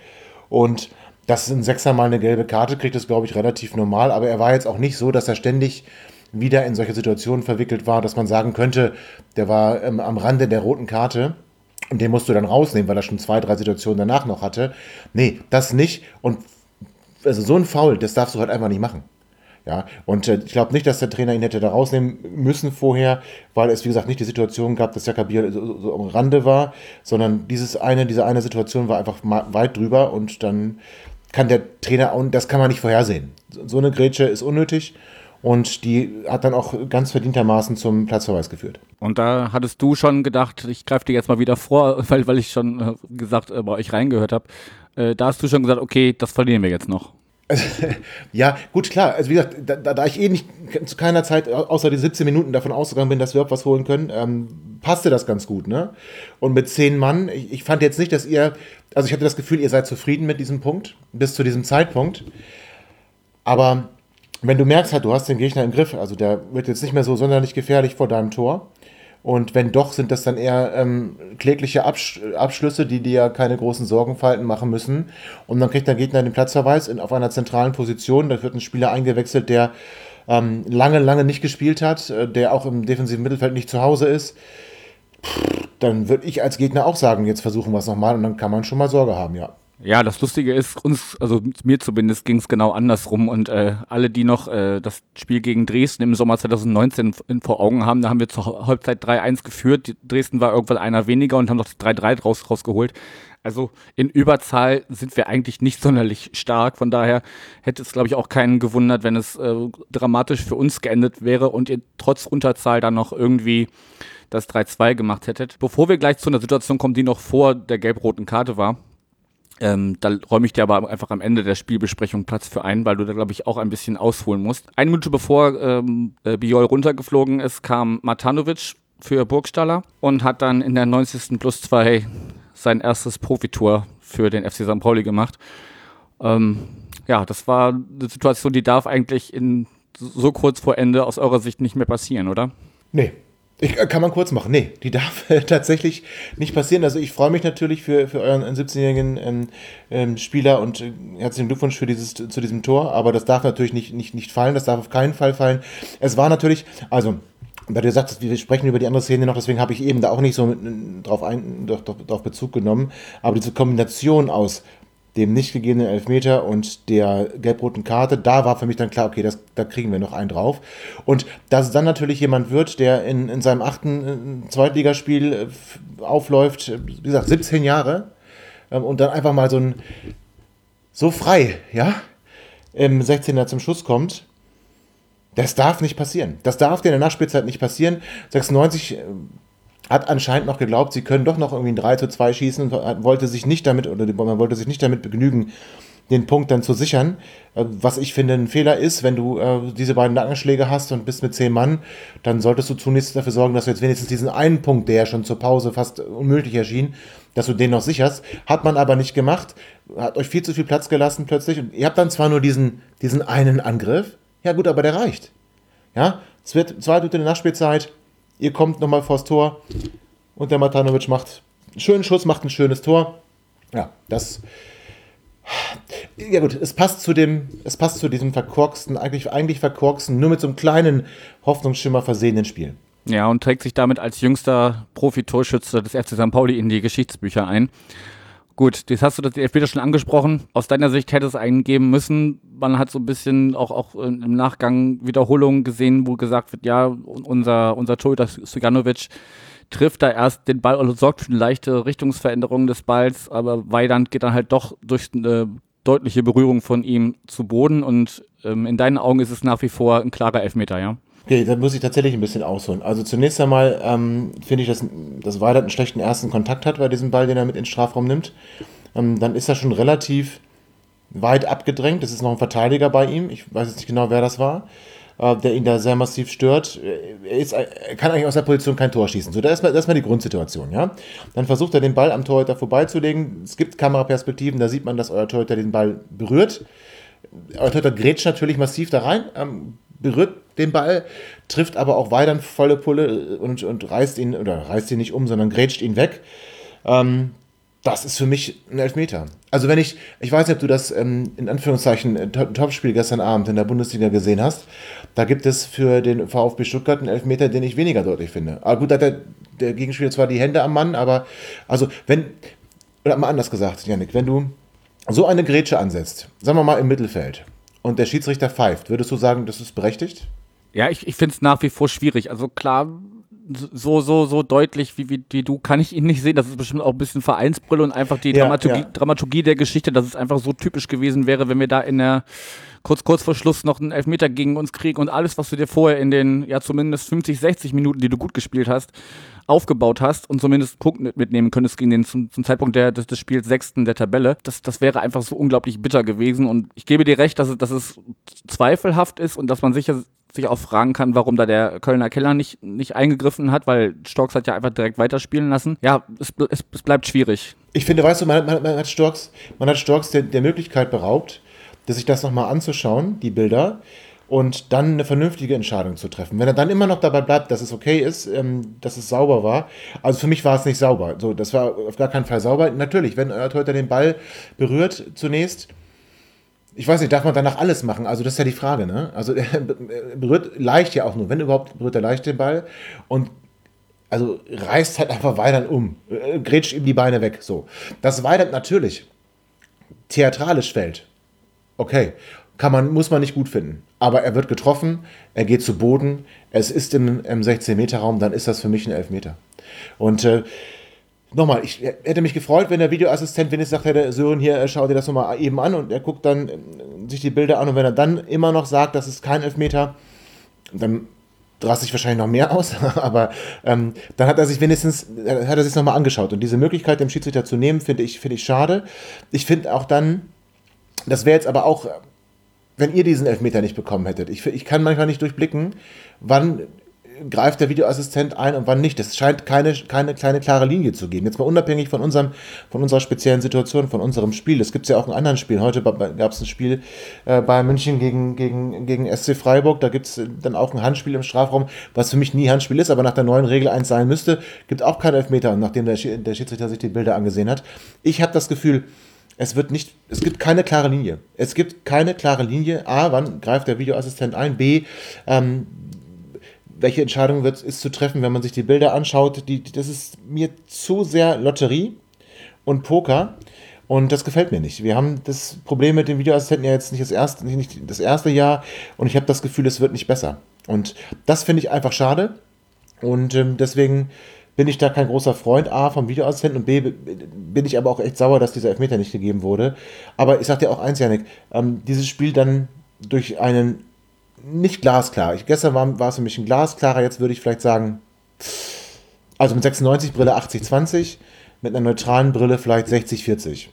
Und dass ein Sechser mal eine gelbe Karte kriegt, ist, glaube ich, relativ normal. Aber er war jetzt auch nicht so, dass er ständig wieder in solche Situationen verwickelt war, dass man sagen könnte, der war ähm, am Rande der roten Karte. Und den musst du dann rausnehmen, weil er schon zwei, drei Situationen danach noch hatte. Nee, das nicht. Und also so ein Foul, das darfst du halt einfach nicht machen. Ja, und äh, ich glaube nicht, dass der Trainer ihn hätte da rausnehmen müssen vorher, weil es, wie gesagt, nicht die Situation gab, dass Jakabir so, so am Rande war, sondern dieses eine, diese eine Situation war einfach weit drüber und dann kann der Trainer, und das kann man nicht vorhersehen. So eine Grätsche ist unnötig und die hat dann auch ganz verdientermaßen zum Platzverweis geführt. Und da hattest du schon gedacht, ich greife dir jetzt mal wieder vor, weil, weil ich schon äh, gesagt äh, bei euch reingehört habe, äh, da hast du schon gesagt, okay, das verlieren wir jetzt noch. Also, ja, gut, klar. Also wie gesagt, da, da, ich eh nicht zu keiner Zeit außer die 17 Minuten davon ausgegangen bin, dass wir auch was holen können, ähm, passte das ganz gut, ne? Und mit zehn Mann, ich, ich, fand jetzt nicht, dass ihr, also ich hatte das Gefühl, ihr seid zufrieden mit diesem Punkt, bis zu diesem Zeitpunkt. Aber wenn du merkst halt, du hast den Gegner im Griff, also der wird jetzt nicht mehr so sonderlich gefährlich vor deinem Tor, und wenn doch, sind das dann eher ähm, klägliche Absch Abschlüsse, die dir keine großen Sorgenfalten machen müssen. Und dann kriegt der Gegner den Platzverweis in, auf einer zentralen Position. Da wird ein Spieler eingewechselt, der ähm, lange, lange nicht gespielt hat, äh, der auch im defensiven Mittelfeld nicht zu Hause ist. Pff, dann würde ich als Gegner auch sagen, jetzt versuchen wir es nochmal und dann kann man schon mal Sorge haben, ja. Ja, das Lustige ist, uns, also mir zumindest ging es genau andersrum und äh, alle, die noch äh, das Spiel gegen Dresden im Sommer 2019 in, vor Augen haben, da haben wir zur Halbzeit 3-1 geführt. Dresden war irgendwann einer weniger und haben noch das 3-3 raus, rausgeholt. Also in Überzahl sind wir eigentlich nicht sonderlich stark. Von daher hätte es, glaube ich, auch keinen gewundert, wenn es äh, dramatisch für uns geendet wäre und ihr trotz Unterzahl dann noch irgendwie das 3-2 gemacht hättet. Bevor wir gleich zu einer Situation kommen, die noch vor der gelb-roten Karte war, ähm, da räume ich dir aber einfach am Ende der Spielbesprechung Platz für ein, weil du da, glaube ich, auch ein bisschen ausholen musst. Eine Minute bevor ähm, äh, Biol runtergeflogen ist, kam Matanovic für Burgstaller und hat dann in der 90. plus 2 sein erstes Profitor für den FC St. Pauli gemacht. Ähm, ja, das war eine Situation, die darf eigentlich in so kurz vor Ende aus eurer Sicht nicht mehr passieren, oder? Nee, ich, äh, kann man kurz machen. Nee, die darf tatsächlich nicht passieren. Also ich freue mich natürlich für, für euren 17-jährigen ähm, ähm, Spieler und äh, herzlichen Glückwunsch für dieses, zu diesem Tor, aber das darf natürlich nicht, nicht, nicht fallen, das darf auf keinen Fall fallen. Es war natürlich, also weil du sagst, wir sprechen über die andere Szene noch, deswegen habe ich eben da auch nicht so drauf, ein, drauf Bezug genommen. Aber diese Kombination aus dem nicht gegebenen Elfmeter und der gelb-roten Karte, da war für mich dann klar, okay, das, da kriegen wir noch einen drauf. Und dass es dann natürlich jemand wird, der in, in seinem achten äh, Zweitligaspiel äh, aufläuft, wie gesagt, 17 Jahre, ähm, und dann einfach mal so ein so frei, ja, im 16er zum Schuss kommt, das darf nicht passieren. Das darf dir in der Nachspielzeit nicht passieren. 96 äh, hat anscheinend noch geglaubt, sie können doch noch irgendwie ein 3 zu 2 schießen und wollte sich nicht damit, oder man wollte sich nicht damit begnügen, den Punkt dann zu sichern. Äh, was ich finde ein Fehler ist, wenn du äh, diese beiden Nackenschläge hast und bist mit zehn Mann, dann solltest du zunächst dafür sorgen, dass du jetzt wenigstens diesen einen Punkt, der ja schon zur Pause fast unmöglich erschien, dass du den noch sicherst. Hat man aber nicht gemacht, hat euch viel zu viel Platz gelassen plötzlich und ihr habt dann zwar nur diesen, diesen einen Angriff, ja gut, aber der reicht. Ja, es wird zwei Minuten in der Nachspielzeit, ihr kommt nochmal vors Tor und der Matanovic macht einen schönen Schuss, macht ein schönes Tor. Ja, das. Ja gut, es passt zu dem, es passt zu diesem verkorksten, eigentlich, eigentlich verkorksten, nur mit so einem kleinen Hoffnungsschimmer versehenen Spiel. Ja, und trägt sich damit als jüngster Profi-Torschütze des FC St. Pauli in die Geschichtsbücher ein. Gut, jetzt hast du das Elfmeter schon angesprochen. Aus deiner Sicht hätte es einen geben müssen. Man hat so ein bisschen auch, auch im Nachgang Wiederholungen gesehen, wo gesagt wird, ja, unser, unser Torhüter Suganovic trifft da erst den Ball und sorgt für eine leichte Richtungsveränderung des Balls, aber Weidand geht dann halt doch durch eine deutliche Berührung von ihm zu Boden und ähm, in deinen Augen ist es nach wie vor ein klarer Elfmeter, ja? Okay, da muss ich tatsächlich ein bisschen ausholen. Also zunächst einmal ähm, finde ich, dass, dass Weidert einen schlechten ersten Kontakt hat bei diesem Ball, den er mit in den Strafraum nimmt. Ähm, dann ist er schon relativ weit abgedrängt. Es ist noch ein Verteidiger bei ihm. Ich weiß jetzt nicht genau, wer das war, äh, der ihn da sehr massiv stört. Er, ist, er kann eigentlich aus der Position kein Tor schießen. So, das ist, mal, das ist mal die Grundsituation. Ja? Dann versucht er den Ball am Torhüter vorbeizulegen. Es gibt Kameraperspektiven, da sieht man, dass euer Torhüter den Ball berührt. Euer Torhüter grätscht natürlich massiv da rein. Ähm, berührt den Ball, trifft aber auch Weidern volle Pulle und, und reißt ihn, oder reißt ihn nicht um, sondern grätscht ihn weg. Ähm, das ist für mich ein Elfmeter. Also wenn ich, ich weiß nicht, ob du das ähm, in Anführungszeichen äh, Topspiel gestern Abend in der Bundesliga gesehen hast, da gibt es für den VfB Stuttgart einen Elfmeter, den ich weniger deutlich finde. Aber gut, da hat der, der Gegenspieler zwar die Hände am Mann, aber also wenn, oder mal anders gesagt, Janik, wenn du so eine Grätsche ansetzt, sagen wir mal im Mittelfeld, und der Schiedsrichter pfeift, würdest du sagen, das ist berechtigt? Ja, ich, ich finde es nach wie vor schwierig. Also klar, so, so, so deutlich wie, wie, wie du kann ich ihn nicht sehen. Das ist bestimmt auch ein bisschen Vereinsbrille und einfach die ja, Dramaturgie, ja. Dramaturgie der Geschichte, dass es einfach so typisch gewesen wäre, wenn wir da in der kurz, kurz vor Schluss noch einen Elfmeter gegen uns kriegen und alles, was du dir vorher in den, ja, zumindest 50, 60 Minuten, die du gut gespielt hast, aufgebaut hast und zumindest Punkte mitnehmen könntest gegen den zum, zum Zeitpunkt der, des, des Spiels Sechsten der Tabelle. Das, das wäre einfach so unglaublich bitter gewesen und ich gebe dir recht, dass es, dass es zweifelhaft ist und dass man sicher sich auch fragen kann, warum da der Kölner Keller nicht, nicht eingegriffen hat, weil Storks hat ja einfach direkt weiterspielen lassen. Ja, es, es, es bleibt schwierig. Ich finde, weißt du, man, man, man hat Storks, man hat Storks der, der Möglichkeit beraubt, sich das nochmal anzuschauen, die Bilder, und dann eine vernünftige Entscheidung zu treffen. Wenn er dann immer noch dabei bleibt, dass es okay ist, ähm, dass es sauber war, also für mich war es nicht sauber. So, das war auf gar keinen Fall sauber. Natürlich, wenn euer Torhüter den Ball berührt zunächst, ich weiß nicht, darf man danach alles machen? Also das ist ja die Frage, ne? Also er berührt leicht ja auch nur, wenn überhaupt berührt er leicht den Ball und also reißt halt einfach Weidern um, äh, grätscht ihm die Beine weg, so. Das Weidern natürlich theatralisch fällt, okay, kann man, muss man nicht gut finden. Aber er wird getroffen, er geht zu Boden, es ist im, im 16-Meter-Raum, dann ist das für mich ein Elfmeter. Und äh, nochmal, ich hätte mich gefreut, wenn der Videoassistent wenigstens sagt, hätte, Sören hier, schau dir das nochmal eben an und er guckt dann äh, sich die Bilder an und wenn er dann immer noch sagt, das ist kein Elfmeter, dann raste ich wahrscheinlich noch mehr aus, aber ähm, dann hat er sich wenigstens, äh, hat er sich nochmal angeschaut und diese Möglichkeit, dem Schiedsrichter zu nehmen, finde ich, finde ich schade. Ich finde auch dann, das wäre jetzt aber auch, wenn ihr diesen Elfmeter nicht bekommen hättet. Ich, ich kann manchmal nicht durchblicken, wann greift der Videoassistent ein und wann nicht. Es scheint keine, keine kleine klare Linie zu geben. Jetzt mal unabhängig von, unserem, von unserer speziellen Situation, von unserem Spiel. Es gibt ja auch in anderen Spielen. Heute gab es ein Spiel äh, bei München gegen, gegen, gegen SC Freiburg. Da gibt es dann auch ein Handspiel im Strafraum, was für mich nie Handspiel ist, aber nach der neuen Regel 1 sein müsste. Gibt auch keinen Elfmeter, nachdem der, der Schiedsrichter sich die Bilder angesehen hat. Ich habe das Gefühl, es wird nicht, es gibt keine klare Linie. Es gibt keine klare Linie. A, wann greift der Videoassistent ein? B, ähm, welche Entscheidung wird, ist zu treffen, wenn man sich die Bilder anschaut. Die, das ist mir zu sehr Lotterie und Poker. Und das gefällt mir nicht. Wir haben das Problem mit dem Videoassistenten ja jetzt nicht das erste, nicht das erste Jahr und ich habe das Gefühl, es wird nicht besser. Und das finde ich einfach schade. Und ähm, deswegen bin ich da kein großer Freund A vom Videoassistenten und B bin ich aber auch echt sauer, dass dieser Elfmeter nicht gegeben wurde. Aber ich sag dir auch eins, Janik, ähm, dieses Spiel dann durch einen nicht glasklar. Ich, gestern war, war es für mich ein glasklarer, jetzt würde ich vielleicht sagen, also mit 96 Brille 80-20, mit einer neutralen Brille vielleicht 60-40.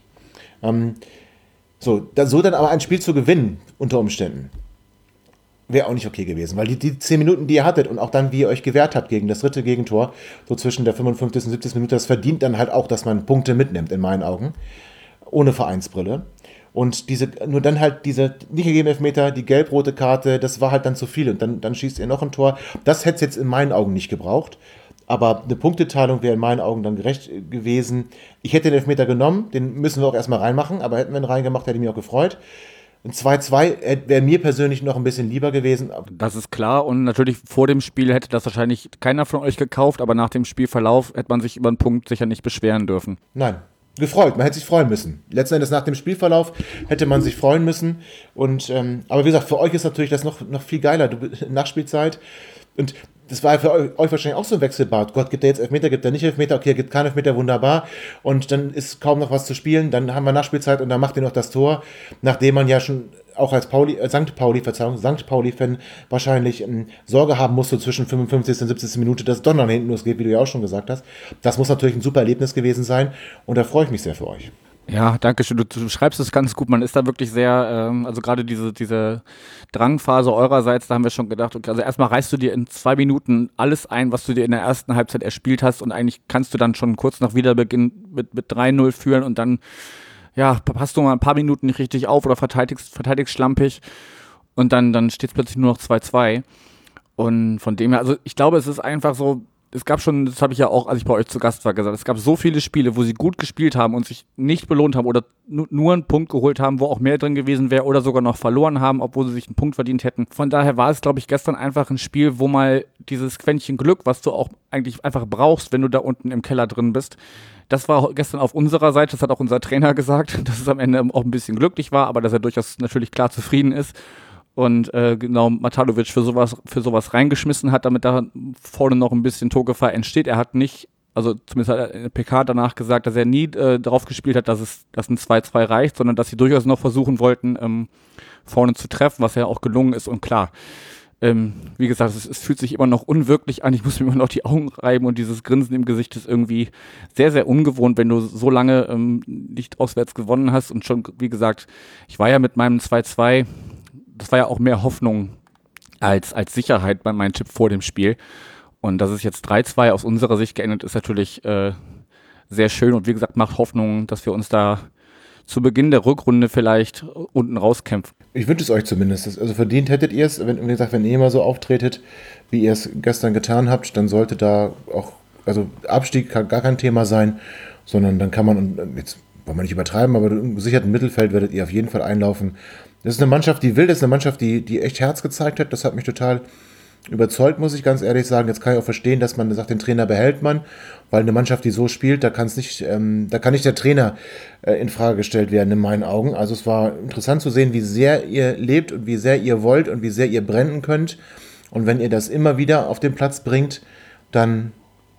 Ähm, so, da, so dann aber ein Spiel zu gewinnen, unter Umständen, wäre auch nicht okay gewesen, weil die, die 10 Minuten, die ihr hattet und auch dann, wie ihr euch gewehrt habt gegen das dritte Gegentor, so zwischen der 55. und 70. Minute, das verdient dann halt auch, dass man Punkte mitnimmt, in meinen Augen, ohne Vereinsbrille. Und diese, nur dann halt diese nicht gegebene Elfmeter, die gelb-rote Karte, das war halt dann zu viel. Und dann, dann schießt ihr noch ein Tor. Das hätte es jetzt in meinen Augen nicht gebraucht. Aber eine Punkteteilung wäre in meinen Augen dann gerecht gewesen. Ich hätte den Elfmeter genommen, den müssen wir auch erstmal reinmachen, aber hätten wir ihn reingemacht, hätte ich mich auch gefreut. Ein 2-2 wäre mir persönlich noch ein bisschen lieber gewesen. Das ist klar und natürlich vor dem Spiel hätte das wahrscheinlich keiner von euch gekauft, aber nach dem Spielverlauf hätte man sich über einen Punkt sicher nicht beschweren dürfen. Nein, gefreut. Man hätte sich freuen müssen. Letzten Endes nach dem Spielverlauf hätte man sich freuen müssen. Und ähm, aber wie gesagt, für euch ist natürlich das noch, noch viel geiler. Du, Nachspielzeit. Und das war für euch wahrscheinlich auch so ein Wechselbad. Gott, gibt er jetzt Elfmeter, gibt er nicht Elfmeter? Okay, er gibt keinen Elfmeter, wunderbar. Und dann ist kaum noch was zu spielen. Dann haben wir Nachspielzeit und dann macht er noch das Tor, nachdem man ja schon auch als Pauli, äh, St. Pauli, Verzeihung, St. Pauli-Fan wahrscheinlich ähm, Sorge haben musste zwischen 55. und 70. Minute, dass noch hinten losgeht, wie du ja auch schon gesagt hast. Das muss natürlich ein super Erlebnis gewesen sein und da freue ich mich sehr für euch. Ja, danke schön. Du, du, schreibst es ganz gut. Man ist da wirklich sehr, ähm, also gerade diese, diese Drangphase eurerseits, da haben wir schon gedacht, okay, also erstmal reißt du dir in zwei Minuten alles ein, was du dir in der ersten Halbzeit erspielt hast und eigentlich kannst du dann schon kurz nach Wiederbeginn mit, mit 3-0 führen und dann, ja, passt du mal ein paar Minuten nicht richtig auf oder verteidigst, verteidigst schlampig und dann, dann steht es plötzlich nur noch 2-2. Und von dem her, also ich glaube, es ist einfach so, es gab schon, das habe ich ja auch, als ich bei euch zu Gast war, gesagt, es gab so viele Spiele, wo sie gut gespielt haben und sich nicht belohnt haben oder nur einen Punkt geholt haben, wo auch mehr drin gewesen wäre oder sogar noch verloren haben, obwohl sie sich einen Punkt verdient hätten. Von daher war es, glaube ich, gestern einfach ein Spiel, wo mal dieses Quäntchen Glück, was du auch eigentlich einfach brauchst, wenn du da unten im Keller drin bist, das war gestern auf unserer Seite, das hat auch unser Trainer gesagt, dass es am Ende auch ein bisschen glücklich war, aber dass er durchaus natürlich klar zufrieden ist und äh, genau Matalovic für sowas, für sowas reingeschmissen hat, damit da vorne noch ein bisschen Torgefahr entsteht. Er hat nicht, also zumindest hat PK danach gesagt, dass er nie äh, darauf gespielt hat, dass es dass ein 2-2 reicht, sondern dass sie durchaus noch versuchen wollten, ähm, vorne zu treffen, was ja auch gelungen ist und klar. Ähm, wie gesagt, es, es, fühlt sich immer noch unwirklich an. Ich muss mir immer noch die Augen reiben und dieses Grinsen im Gesicht ist irgendwie sehr, sehr ungewohnt, wenn du so lange ähm, nicht auswärts gewonnen hast. Und schon, wie gesagt, ich war ja mit meinem 2-2 das war ja auch mehr Hoffnung als, als Sicherheit bei meinem Tipp vor dem Spiel. Und dass es jetzt 3-2 aus unserer Sicht geendet ist natürlich äh, sehr schön und wie gesagt macht Hoffnung, dass wir uns da zu Beginn der Rückrunde vielleicht unten rauskämpfen. Ich wünsche es euch zumindest. Also verdient hättet ihr es, wenn, wie gesagt, wenn ihr immer so auftretet, wie ihr es gestern getan habt, dann sollte da auch, also Abstieg kann gar kein Thema sein, sondern dann kann man, jetzt wollen wir nicht übertreiben, aber im gesicherten Mittelfeld werdet ihr auf jeden Fall einlaufen. Das ist eine Mannschaft, die will, das ist eine Mannschaft, die, die echt Herz gezeigt hat. Das hat mich total überzeugt, muss ich ganz ehrlich sagen. Jetzt kann ich auch verstehen, dass man sagt, den Trainer behält man, weil eine Mannschaft, die so spielt, da kann es nicht, ähm, da kann nicht der Trainer äh, in Frage gestellt werden, in meinen Augen. Also es war interessant zu sehen, wie sehr ihr lebt und wie sehr ihr wollt und wie sehr ihr brennen könnt. Und wenn ihr das immer wieder auf den Platz bringt, dann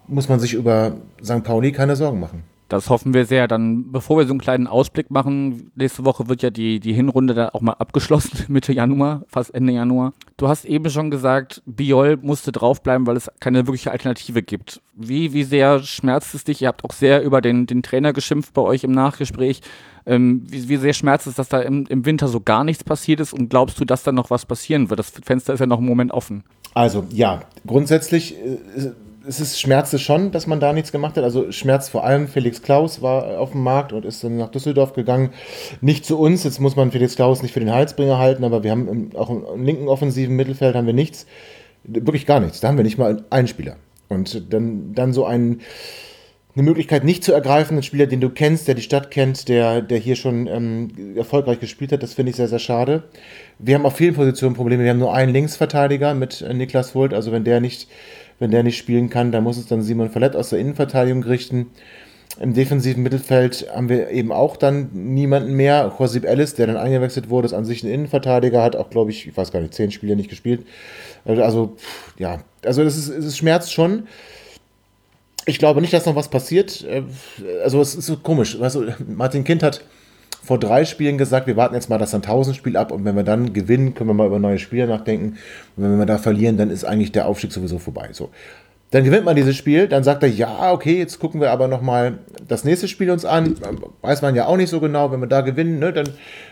muss man sich über St. Pauli keine Sorgen machen. Das hoffen wir sehr. Dann, bevor wir so einen kleinen Ausblick machen, nächste Woche wird ja die, die Hinrunde da auch mal abgeschlossen, Mitte Januar, fast Ende Januar. Du hast eben schon gesagt, Biol musste draufbleiben, weil es keine wirkliche Alternative gibt. Wie, wie sehr schmerzt es dich? Ihr habt auch sehr über den, den Trainer geschimpft bei euch im Nachgespräch. Ähm, wie, wie sehr schmerzt es, dass da im, im Winter so gar nichts passiert ist und glaubst du, dass da noch was passieren wird? Das Fenster ist ja noch einen Moment offen. Also, ja, grundsätzlich äh, es ist, schmerzte schon, dass man da nichts gemacht hat. Also schmerzt vor allem Felix Klaus war auf dem Markt und ist dann nach Düsseldorf gegangen. Nicht zu uns, jetzt muss man Felix Klaus nicht für den Heilsbringer halten, aber wir haben im, auch im linken offensiven Mittelfeld haben wir nichts, wirklich gar nichts. Da haben wir nicht mal einen Spieler. Und dann, dann so einen eine Möglichkeit nicht zu ergreifen, ein Spieler, den du kennst, der die Stadt kennt, der, der hier schon ähm, erfolgreich gespielt hat, das finde ich sehr, sehr schade. Wir haben auf vielen Positionen Probleme. Wir haben nur einen Linksverteidiger mit äh, Niklas Wult, also wenn der nicht, wenn der nicht spielen kann, dann muss es dann Simon Verlet aus der Innenverteidigung richten. Im defensiven Mittelfeld haben wir eben auch dann niemanden mehr. Josip Ellis, der dann eingewechselt wurde, ist an sich ein Innenverteidiger, hat auch, glaube ich, ich weiß gar nicht, zehn Spiele nicht gespielt. Also, ja, also es, ist, es schmerzt schon. Ich glaube nicht, dass noch was passiert. Äh, also es ist so komisch. Du, Martin Kind hat vor drei Spielen gesagt, wir warten jetzt mal das Sandhausen-Spiel ab und wenn wir dann gewinnen, können wir mal über neue Spieler nachdenken. Und wenn wir da verlieren, dann ist eigentlich der Aufstieg sowieso vorbei. So. Dann gewinnt man dieses Spiel, dann sagt er, ja, okay, jetzt gucken wir aber nochmal das nächste Spiel uns an. Weiß man ja auch nicht so genau, wenn wir da gewinnen, ne, dann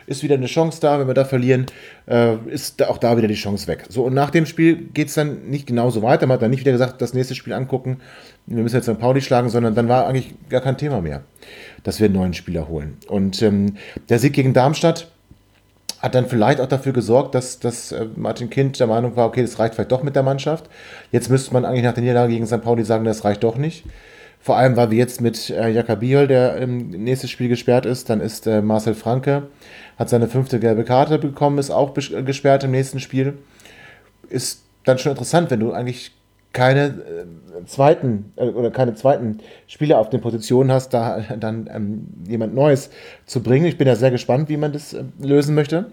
ist wieder eine Chance da, wenn wir da verlieren, äh, ist auch da wieder die Chance weg. So, und nach dem Spiel geht es dann nicht genauso weiter. Man hat dann nicht wieder gesagt, das nächste Spiel angucken, wir müssen jetzt St. Pauli schlagen, sondern dann war eigentlich gar kein Thema mehr, dass wir einen neuen Spieler holen. Und ähm, der Sieg gegen Darmstadt, hat dann vielleicht auch dafür gesorgt, dass, dass äh, Martin Kind der Meinung war, okay, das reicht vielleicht doch mit der Mannschaft. Jetzt müsste man eigentlich nach der Niederlage gegen St. Pauli sagen, das reicht doch nicht. Vor allem, weil wir jetzt mit äh, Jakabiol, der im nächsten Spiel gesperrt ist, dann ist äh, Marcel Franke, hat seine fünfte gelbe Karte bekommen, ist auch gesperrt im nächsten Spiel. Ist dann schon interessant, wenn du eigentlich keine äh, zweiten äh, oder keine zweiten Spieler auf den Positionen hast, da dann ähm, jemand Neues zu bringen. Ich bin ja sehr gespannt, wie man das äh, lösen möchte.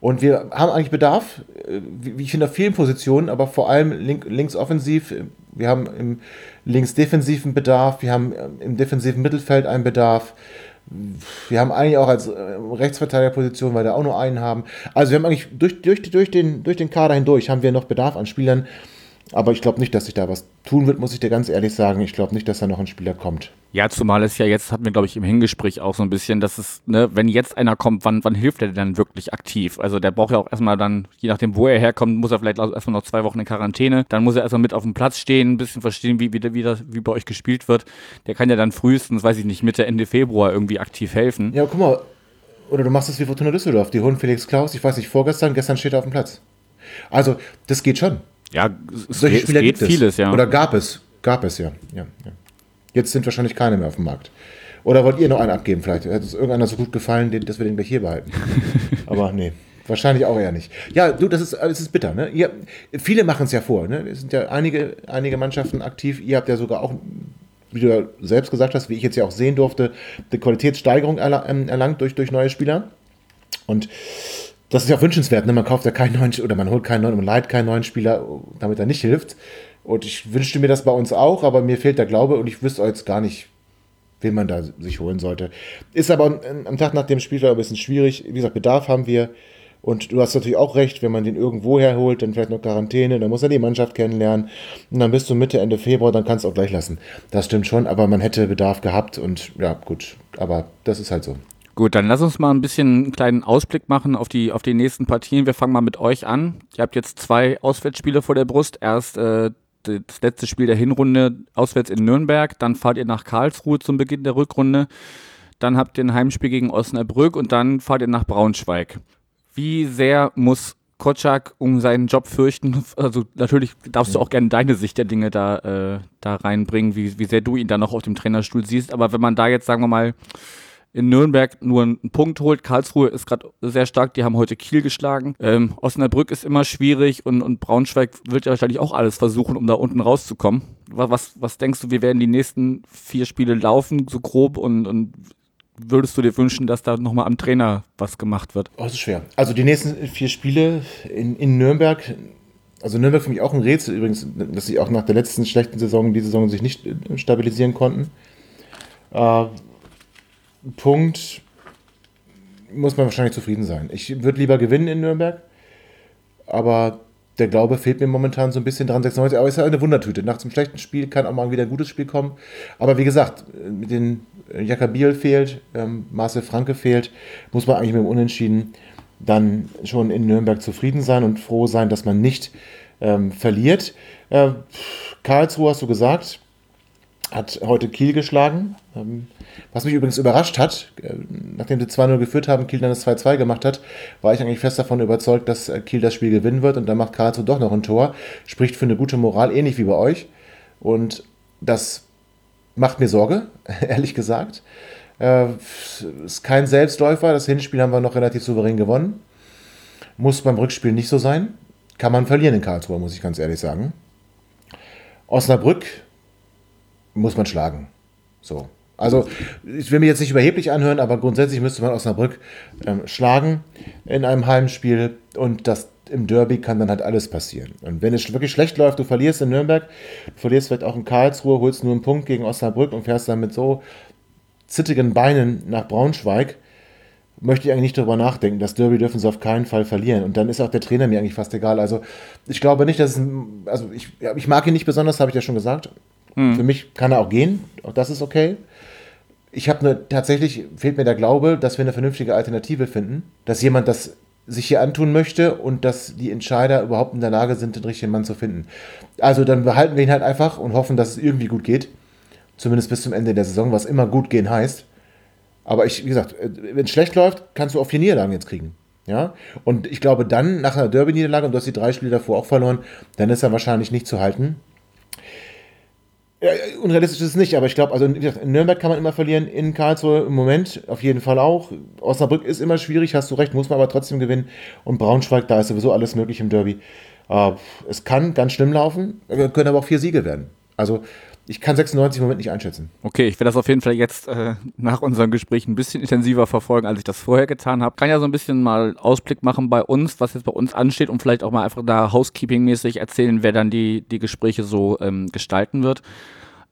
Und wir haben eigentlich Bedarf, äh, wie ich finde, auf vielen Positionen, aber vor allem link, links offensiv. Wir haben im links defensiven Bedarf, wir haben äh, im defensiven Mittelfeld einen Bedarf. Wir haben eigentlich auch als Rechtsverteidigerposition, weil wir auch nur einen haben. Also wir haben eigentlich durch, durch, durch, den, durch den Kader hindurch haben wir noch Bedarf an Spielern, aber ich glaube nicht, dass sich da was tun wird, muss ich dir ganz ehrlich sagen. Ich glaube nicht, dass da noch ein Spieler kommt. Ja, zumal es ja jetzt, hatten wir, glaube ich, im Hingespräch auch so ein bisschen, dass es, ne, wenn jetzt einer kommt, wann, wann hilft er denn wirklich aktiv? Also der braucht ja auch erstmal dann, je nachdem, wo er herkommt, muss er vielleicht erstmal noch zwei Wochen in Quarantäne. Dann muss er erstmal mit auf dem Platz stehen, ein bisschen verstehen, wie, wie, wie, das, wie bei euch gespielt wird. Der kann ja dann frühestens, weiß ich nicht, Mitte, Ende Februar irgendwie aktiv helfen. Ja, guck mal, oder du machst es wie Fortuna Düsseldorf. Die holen Felix Klaus, ich weiß nicht, vorgestern, gestern steht er auf dem Platz. Also, das geht schon. Ja, es, Solche geht, Spieler es geht vieles, ja. Oder gab es. Gab es, ja. ja, ja. Jetzt sind wahrscheinlich keine mehr auf dem Markt. Oder wollt ihr noch einen abgeben vielleicht? Hat es irgendeiner so gut gefallen, dass wir den gleich hier behalten? Aber nee. Wahrscheinlich auch eher nicht. Ja, du, das ist, das ist bitter. Ne? Ihr, viele machen es ja vor. Ne? Es sind ja einige, einige Mannschaften aktiv. Ihr habt ja sogar auch, wie du ja selbst gesagt hast, wie ich jetzt ja auch sehen durfte, eine Qualitätssteigerung ähm, erlangt durch, durch neue Spieler. Und das ist ja auch wünschenswert. Ne? Man kauft ja keinen neuen oder man holt keinen neuen, man leiht keinen neuen Spieler, damit er nicht hilft. Und ich wünschte mir das bei uns auch, aber mir fehlt der Glaube und ich wüsste jetzt gar nicht, wen man da sich holen sollte. Ist aber am Tag nach dem Spiel ein bisschen schwierig. Wie gesagt, Bedarf haben wir. Und du hast natürlich auch recht, wenn man den irgendwo herholt, dann vielleicht noch Quarantäne, dann muss er die Mannschaft kennenlernen. Und dann bist du Mitte, Ende Februar, dann kannst du auch gleich lassen. Das stimmt schon, aber man hätte Bedarf gehabt und ja, gut. Aber das ist halt so. Gut, dann lass uns mal ein bisschen einen kleinen Ausblick machen auf die, auf die nächsten Partien. Wir fangen mal mit euch an. Ihr habt jetzt zwei Auswärtsspiele vor der Brust. Erst äh, das letzte Spiel der Hinrunde auswärts in Nürnberg, dann fahrt ihr nach Karlsruhe zum Beginn der Rückrunde, dann habt ihr ein Heimspiel gegen Osnabrück und dann fahrt ihr nach Braunschweig. Wie sehr muss Kotschak um seinen Job fürchten? Also natürlich darfst du auch gerne deine Sicht der Dinge da, äh, da reinbringen, wie, wie sehr du ihn da noch auf dem Trainerstuhl siehst. Aber wenn man da jetzt, sagen wir mal, in Nürnberg nur einen Punkt holt. Karlsruhe ist gerade sehr stark, die haben heute Kiel geschlagen. Ähm, Osnabrück ist immer schwierig und, und Braunschweig wird ja wahrscheinlich auch alles versuchen, um da unten rauszukommen. Was, was, denkst du, wie werden die nächsten vier Spiele laufen, so grob und, und würdest du dir wünschen, dass da nochmal am Trainer was gemacht wird? Oh, das ist schwer. Also die nächsten vier Spiele in, in Nürnberg, also Nürnberg für mich auch ein Rätsel übrigens, dass sie auch nach der letzten schlechten Saison die Saison sich nicht stabilisieren konnten. Äh, Punkt muss man wahrscheinlich zufrieden sein. Ich würde lieber gewinnen in Nürnberg, aber der Glaube fehlt mir momentan so ein bisschen dran. 96, aber ist ja eine Wundertüte. Nach dem schlechten Spiel kann auch mal wieder ein gutes Spiel kommen. Aber wie gesagt, mit den Jakabiel fehlt, ähm, Marcel Franke fehlt, muss man eigentlich mit dem Unentschieden dann schon in Nürnberg zufrieden sein und froh sein, dass man nicht ähm, verliert. Äh, Karlsruhe hast du gesagt, hat heute Kiel geschlagen. Ähm, was mich übrigens überrascht hat, äh, nachdem sie 2-0 geführt haben, Kiel dann das 2-2 gemacht hat, war ich eigentlich fest davon überzeugt, dass äh, Kiel das Spiel gewinnen wird und dann macht Karlsruhe doch noch ein Tor. Spricht für eine gute Moral, ähnlich wie bei euch. Und dass macht mir Sorge, ehrlich gesagt. Äh, ist kein Selbstläufer. Das Hinspiel haben wir noch relativ souverän gewonnen. Muss beim Rückspiel nicht so sein. Kann man verlieren in Karlsruhe, muss ich ganz ehrlich sagen. Osnabrück muss man schlagen. So. Also, ich will mich jetzt nicht überheblich anhören, aber grundsätzlich müsste man Osnabrück ähm, schlagen in einem Heimspiel und das im Derby kann dann halt alles passieren. Und wenn es wirklich schlecht läuft, du verlierst in Nürnberg, du verlierst vielleicht auch in Karlsruhe, holst nur einen Punkt gegen Osnabrück und fährst dann mit so zittigen Beinen nach Braunschweig, möchte ich eigentlich nicht darüber nachdenken. Das Derby dürfen sie auf keinen Fall verlieren. Und dann ist auch der Trainer mir eigentlich fast egal. Also ich glaube nicht, dass es, also ich, ich mag ihn nicht besonders, habe ich ja schon gesagt. Mhm. Für mich kann er auch gehen, auch das ist okay. Ich habe ne, tatsächlich, fehlt mir der Glaube, dass wir eine vernünftige Alternative finden, dass jemand das sich hier antun möchte und dass die Entscheider überhaupt in der Lage sind, den richtigen Mann zu finden. Also dann behalten wir ihn halt einfach und hoffen, dass es irgendwie gut geht. Zumindest bis zum Ende der Saison, was immer gut gehen heißt. Aber ich, wie gesagt, äh, wenn es schlecht läuft, kannst du auch vier Niederlagen jetzt kriegen. Ja? Und ich glaube dann, nach einer Derby-Niederlage, und du hast die drei Spiele davor auch verloren, dann ist er wahrscheinlich nicht zu halten. Ja, unrealistisch ist es nicht, aber ich glaube, also in Nürnberg kann man immer verlieren, in Karlsruhe im Moment auf jeden Fall auch. Osnabrück ist immer schwierig, hast du recht, muss man aber trotzdem gewinnen. Und Braunschweig, da ist sowieso alles möglich im Derby. Uh, es kann ganz schlimm laufen, können aber auch vier Siege werden. Also ich kann 96 im Moment nicht einschätzen. Okay, ich werde das auf jeden Fall jetzt äh, nach unserem Gespräch ein bisschen intensiver verfolgen, als ich das vorher getan habe. Kann ja so ein bisschen mal Ausblick machen bei uns, was jetzt bei uns ansteht und vielleicht auch mal einfach da Housekeeping-mäßig erzählen, wer dann die, die Gespräche so ähm, gestalten wird.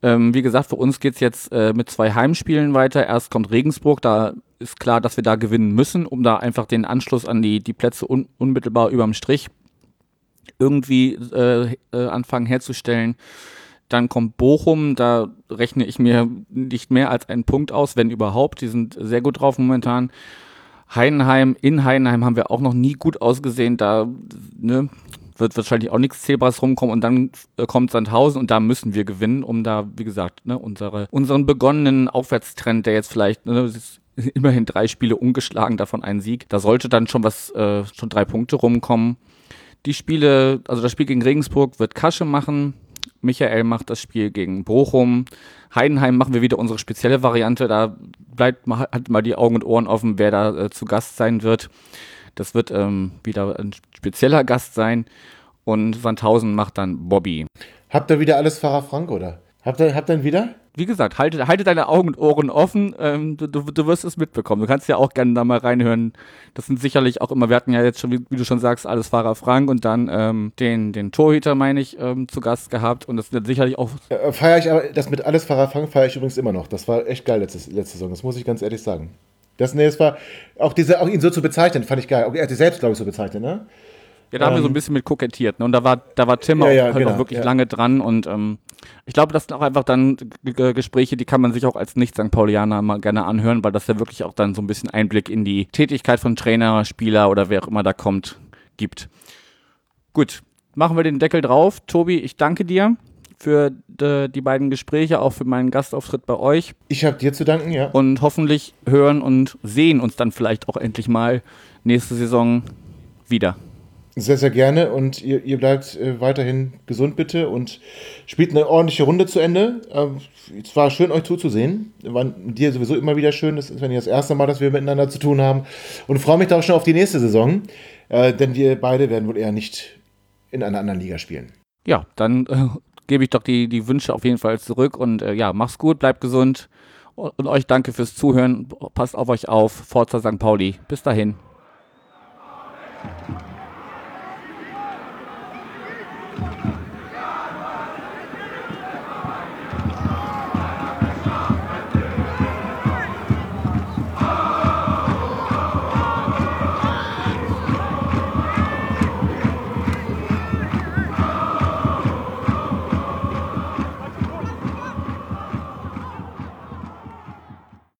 Ähm, wie gesagt, für uns geht es jetzt äh, mit zwei Heimspielen weiter. Erst kommt Regensburg, da ist klar, dass wir da gewinnen müssen, um da einfach den Anschluss an die, die Plätze un unmittelbar überm Strich irgendwie äh, äh, anfangen herzustellen. Dann kommt Bochum, da rechne ich mir nicht mehr als einen Punkt aus, wenn überhaupt. Die sind sehr gut drauf momentan. Heidenheim, in Heidenheim haben wir auch noch nie gut ausgesehen. Da ne, wird wahrscheinlich auch nichts Zebras rumkommen und dann äh, kommt Sandhausen und da müssen wir gewinnen, um da, wie gesagt, ne, unsere, unseren begonnenen Aufwärtstrend, der jetzt vielleicht ne, immerhin drei Spiele ungeschlagen, davon ein Sieg, da sollte dann schon was, äh, schon drei Punkte rumkommen. Die Spiele, also das Spiel gegen Regensburg wird Kasche machen. Michael macht das Spiel gegen Bochum. Heidenheim machen wir wieder unsere spezielle Variante. Da bleibt mal, hat mal die Augen und Ohren offen, wer da äh, zu Gast sein wird. Das wird ähm, wieder ein spezieller Gast sein. Und Sandhausen macht dann Bobby. Habt ihr wieder alles Pfarrer Frank, oder? Habt ihr, habt ihr ihn wieder? Wie gesagt, halte, halte deine Augen und Ohren offen. Ähm, du, du, du, wirst es mitbekommen. Du kannst ja auch gerne da mal reinhören. Das sind sicherlich auch immer, wir hatten ja jetzt schon, wie, wie du schon sagst, alles Fahrer Frank und dann ähm, den, den Torhüter, meine ich, ähm, zu Gast gehabt. Und das wird sicherlich auch. Äh, ich aber, das mit alles Fahrer Frank feiere ich übrigens immer noch. Das war echt geil letzte, letzte Saison. Das muss ich ganz ehrlich sagen. Das, nee, das war auch diese, auch ihn so zu bezeichnen, fand ich geil. Er hat sich selbst, glaube ich, so bezeichnet, ne? Ja, da ähm, haben wir so ein ähm, bisschen mit kokettiert. Ne? Und da war, da war Tim ja, auch, ja, halt genau, auch wirklich ja. lange dran. Und ähm, ich glaube, das sind auch einfach dann Gespräche, die kann man sich auch als Nicht-St. Paulianer mal gerne anhören, weil das ja wirklich auch dann so ein bisschen Einblick in die Tätigkeit von Trainer, Spieler oder wer auch immer da kommt, gibt. Gut, machen wir den Deckel drauf. Tobi, ich danke dir für die beiden Gespräche, auch für meinen Gastauftritt bei euch. Ich habe dir zu danken, ja. Und hoffentlich hören und sehen uns dann vielleicht auch endlich mal nächste Saison wieder. Sehr, sehr gerne und ihr, ihr bleibt äh, weiterhin gesund bitte und spielt eine ordentliche Runde zu Ende. Ähm, es war schön, euch zuzusehen. War dir sowieso immer wieder schön. Das ist ja nicht das erste Mal, dass wir miteinander zu tun haben. Und freue mich da auch schon auf die nächste Saison, äh, denn wir beide werden wohl eher nicht in einer anderen Liga spielen. Ja, dann äh, gebe ich doch die, die Wünsche auf jeden Fall zurück und äh, ja, mach's gut, bleibt gesund und, und euch danke fürs Zuhören. Passt auf euch auf. Forza St. Pauli. Bis dahin. Come on, come on.